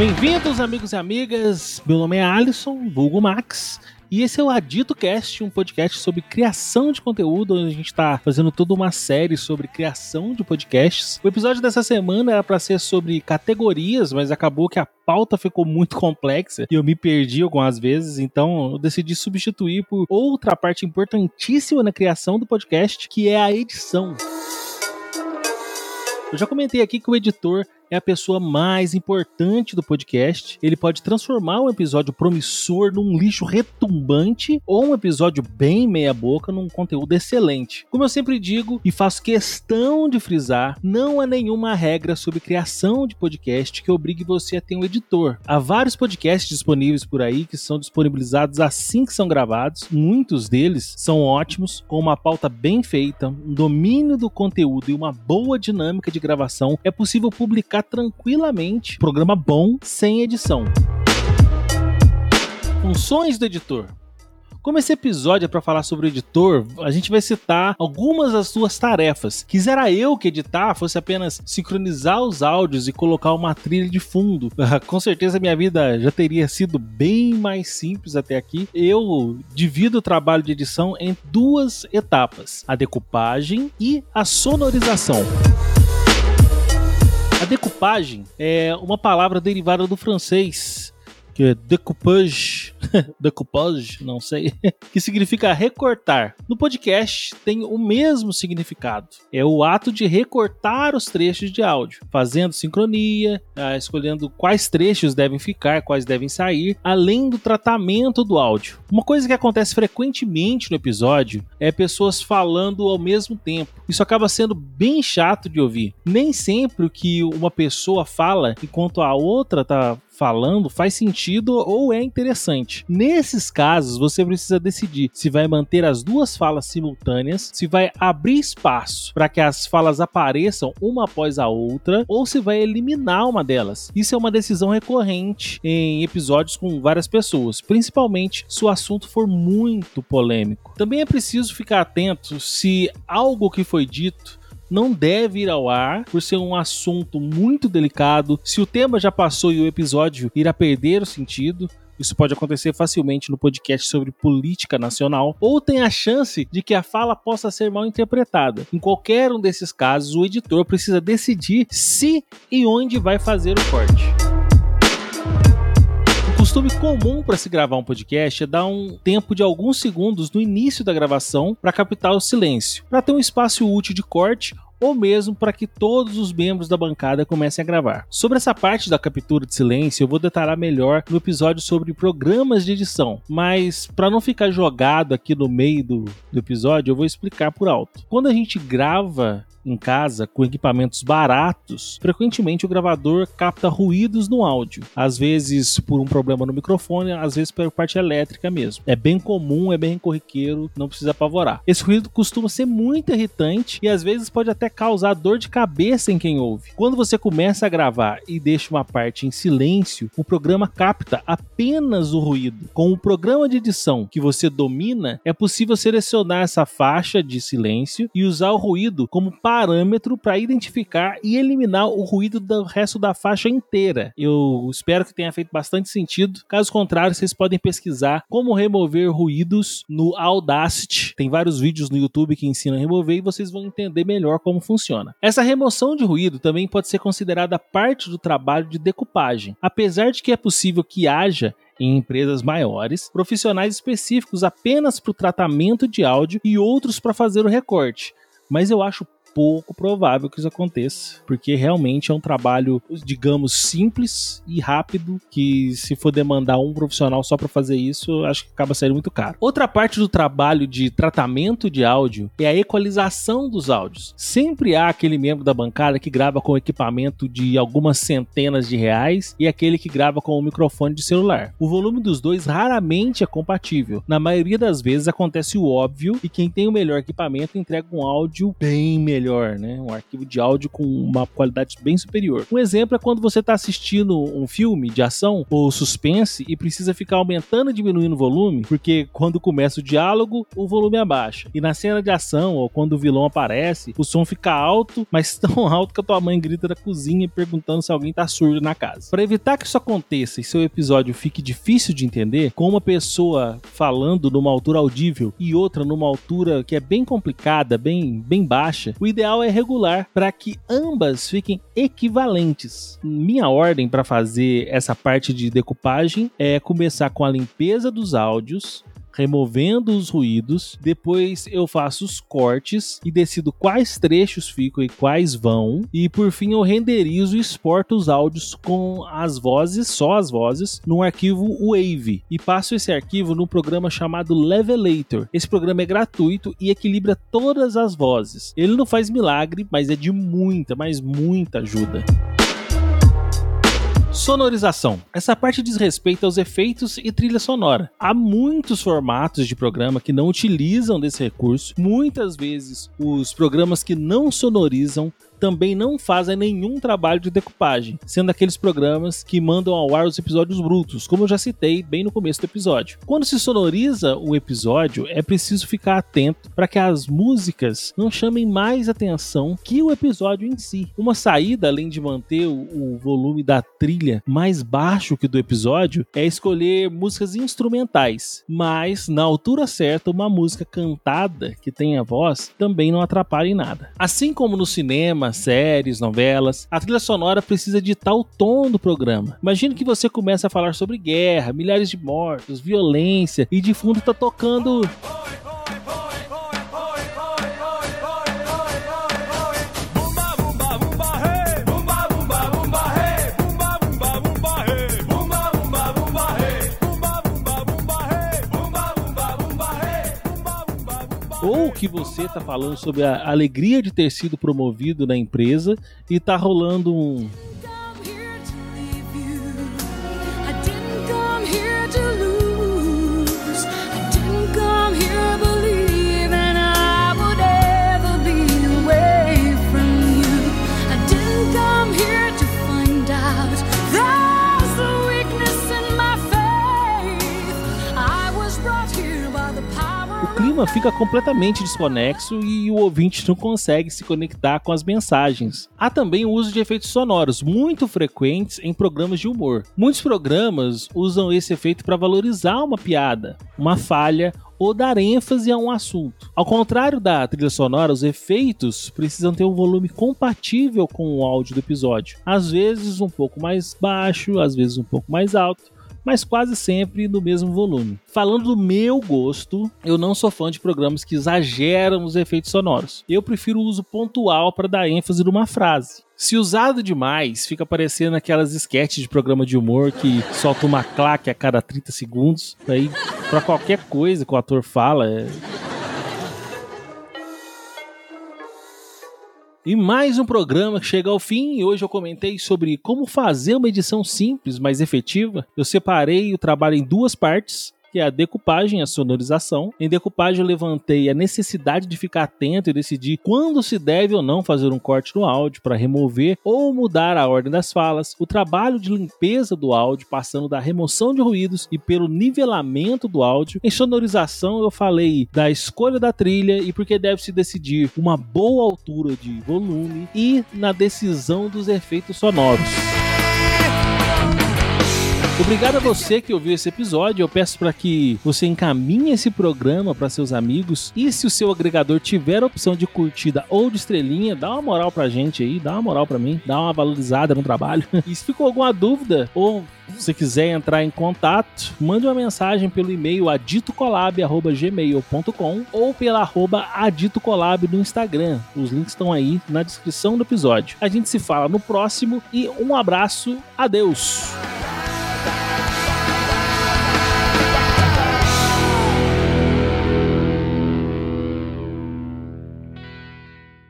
Bem-vindos, amigos e amigas. Meu nome é Alisson, vulgo Max. E esse é o Adito Cast, um podcast sobre criação de conteúdo, onde a gente está fazendo toda uma série sobre criação de podcasts. O episódio dessa semana era para ser sobre categorias, mas acabou que a pauta ficou muito complexa e eu me perdi algumas vezes, então eu decidi substituir por outra parte importantíssima na criação do podcast, que é a edição. Eu já comentei aqui que o editor é a pessoa mais importante do podcast. Ele pode transformar um episódio promissor num lixo retumbante ou um episódio bem meia-boca num conteúdo excelente. Como eu sempre digo e faço questão de frisar, não há nenhuma regra sobre criação de podcast que obrigue você a ter um editor. Há vários podcasts disponíveis por aí que são disponibilizados assim que são gravados. Muitos deles são ótimos, com uma pauta bem feita, um domínio do conteúdo e uma boa dinâmica de gravação. É possível publicar tranquilamente. Programa bom, sem edição. Funções do editor. Como esse episódio é para falar sobre o editor, a gente vai citar algumas das suas tarefas. Quisera eu que editar fosse apenas sincronizar os áudios e colocar uma trilha de fundo. Com certeza minha vida já teria sido bem mais simples até aqui. Eu divido o trabalho de edição em duas etapas: a decupagem e a sonorização. A decupagem é uma palavra derivada do francês, que é decoupage, decoupage, não sei, que significa recortar. No podcast tem o mesmo significado. É o ato de recortar os trechos de áudio, fazendo sincronia, ah, escolhendo quais trechos devem ficar, quais devem sair, além do tratamento do áudio. Uma coisa que acontece frequentemente no episódio é pessoas falando ao mesmo tempo. Isso acaba sendo bem chato de ouvir. Nem sempre o que uma pessoa fala enquanto a outra tá falando faz sentido ou é interessante. Nesses casos, você precisa decidir se vai manter as duas falas simultâneas, se vai abrir espaço para que as falas apareçam uma após a outra, ou se vai eliminar uma delas. Isso é uma decisão recorrente em episódios com várias pessoas, principalmente se o assunto for muito polêmico. Também é preciso ficar atento se algo que foi dito não deve ir ao ar por ser um assunto muito delicado. Se o tema já passou e o episódio irá perder o sentido, isso pode acontecer facilmente no podcast sobre política nacional, ou tem a chance de que a fala possa ser mal interpretada. Em qualquer um desses casos, o editor precisa decidir se e onde vai fazer o corte costume comum para se gravar um podcast é dar um tempo de alguns segundos no início da gravação para captar o silêncio, para ter um espaço útil de corte ou mesmo para que todos os membros da bancada comecem a gravar. Sobre essa parte da captura de silêncio, eu vou detalhar melhor no episódio sobre programas de edição, mas para não ficar jogado aqui no meio do, do episódio, eu vou explicar por alto. Quando a gente grava em casa com equipamentos baratos, frequentemente o gravador capta ruídos no áudio, às vezes por um problema no microfone, às vezes por parte elétrica mesmo. É bem comum, é bem corriqueiro, não precisa apavorar. Esse ruído costuma ser muito irritante e às vezes pode até causar dor de cabeça em quem ouve. Quando você começa a gravar e deixa uma parte em silêncio, o programa capta apenas o ruído. Com o programa de edição que você domina, é possível selecionar essa faixa de silêncio e usar o ruído como parâmetro para identificar e eliminar o ruído do resto da faixa inteira. Eu espero que tenha feito bastante sentido. Caso contrário, vocês podem pesquisar como remover ruídos no Audacity. Tem vários vídeos no YouTube que ensinam a remover e vocês vão entender melhor como funciona. Essa remoção de ruído também pode ser considerada parte do trabalho de decupagem. Apesar de que é possível que haja em empresas maiores, profissionais específicos apenas para o tratamento de áudio e outros para fazer o recorte. Mas eu acho pouco provável que isso aconteça, porque realmente é um trabalho, digamos, simples e rápido, que se for demandar um profissional só para fazer isso, acho que acaba saindo muito caro. Outra parte do trabalho de tratamento de áudio é a equalização dos áudios. Sempre há aquele membro da bancada que grava com equipamento de algumas centenas de reais e aquele que grava com um microfone de celular. O volume dos dois raramente é compatível. Na maioria das vezes acontece o óbvio e quem tem o melhor equipamento entrega um áudio bem melhor melhor, né? Um arquivo de áudio com uma qualidade bem superior. Um exemplo é quando você está assistindo um filme de ação ou suspense e precisa ficar aumentando e diminuindo o volume, porque quando começa o diálogo, o volume abaixa. E na cena de ação ou quando o vilão aparece, o som fica alto, mas tão alto que a tua mãe grita da cozinha perguntando se alguém tá surdo na casa. Para evitar que isso aconteça e seu episódio fique difícil de entender, com uma pessoa falando numa altura audível e outra numa altura que é bem complicada, bem, bem baixa, o ideal é regular para que ambas fiquem equivalentes. Minha ordem para fazer essa parte de decupagem é começar com a limpeza dos áudios, removendo os ruídos. Depois eu faço os cortes e decido quais trechos ficam e quais vão. E por fim eu renderizo e exporto os áudios com as vozes, só as vozes, num arquivo Wave. E passo esse arquivo num programa chamado Levelator. Esse programa é gratuito e equilibra todas as vozes. Ele não faz milagre, mas é de muita, mas muita ajuda. Sonorização. Essa parte diz respeito aos efeitos e trilha sonora. Há muitos formatos de programa que não utilizam desse recurso. Muitas vezes, os programas que não sonorizam também não fazem nenhum trabalho de decupagem, sendo aqueles programas que mandam ao ar os episódios brutos, como eu já citei bem no começo do episódio. Quando se sonoriza o episódio, é preciso ficar atento para que as músicas não chamem mais atenção que o episódio em si. Uma saída, além de manter o, volume da trilha mais baixo que do episódio, é escolher músicas instrumentais, mas na altura certa, uma música cantada que tenha voz também não atrapalha em nada. Assim como no cinema, séries, novelas, a trilha sonora precisa ditar o tom do programa. Imagine que você começa a falar sobre guerra, milhares de mortos, violência e de fundo tá tocando. Que você tá falando sobre a alegria de ter sido promovido na empresa e tá rolando um clima fica completamente desconexo e o ouvinte não consegue se conectar com as mensagens. Há também o uso de efeitos sonoros, muito frequentes em programas de humor. Muitos programas usam esse efeito para valorizar uma piada, uma falha ou dar ênfase a um assunto. Ao contrário da trilha sonora, os efeitos precisam ter um volume compatível com o áudio do episódio. Às vezes um pouco mais baixo, às vezes um pouco mais alto mas quase sempre no mesmo volume. Falando do meu gosto, eu não sou fã de programas que exageram os efeitos sonoros. Eu prefiro o uso pontual para dar ênfase numa frase. Se usado demais, fica parecendo aquelas sketches de programa de humor que solta uma claque a cada 30 segundos. Aí, para qualquer coisa que o ator fala, é E mais um programa que chega ao fim e hoje eu comentei sobre como fazer uma edição simples, mas efetiva. Eu separei o trabalho em duas partes que é a decupagem, a sonorização. Em decupagem eu levantei a necessidade de ficar atento e decidir quando se deve ou não fazer um corte no áudio para remover ou mudar a ordem das falas, o trabalho de limpeza do áudio, passando da remoção de ruídos e pelo nivelamento do áudio. Em sonorização eu falei da escolha da trilha e porque deve se decidir uma boa altura de volume e na decisão dos efeitos sonoros. Obrigado a você que ouviu esse episódio. Eu peço para que você encaminhe esse programa para seus amigos. E se o seu agregador tiver a opção de curtida ou de estrelinha, dá uma moral pra gente aí, dá uma moral para mim, dá uma valorizada no trabalho. e se ficou alguma dúvida ou se quiser entrar em contato, mande uma mensagem pelo e-mail aditocolab.gmail.com ou pela arroba aditocolab no Instagram. Os links estão aí na descrição do episódio. A gente se fala no próximo e um abraço. Adeus!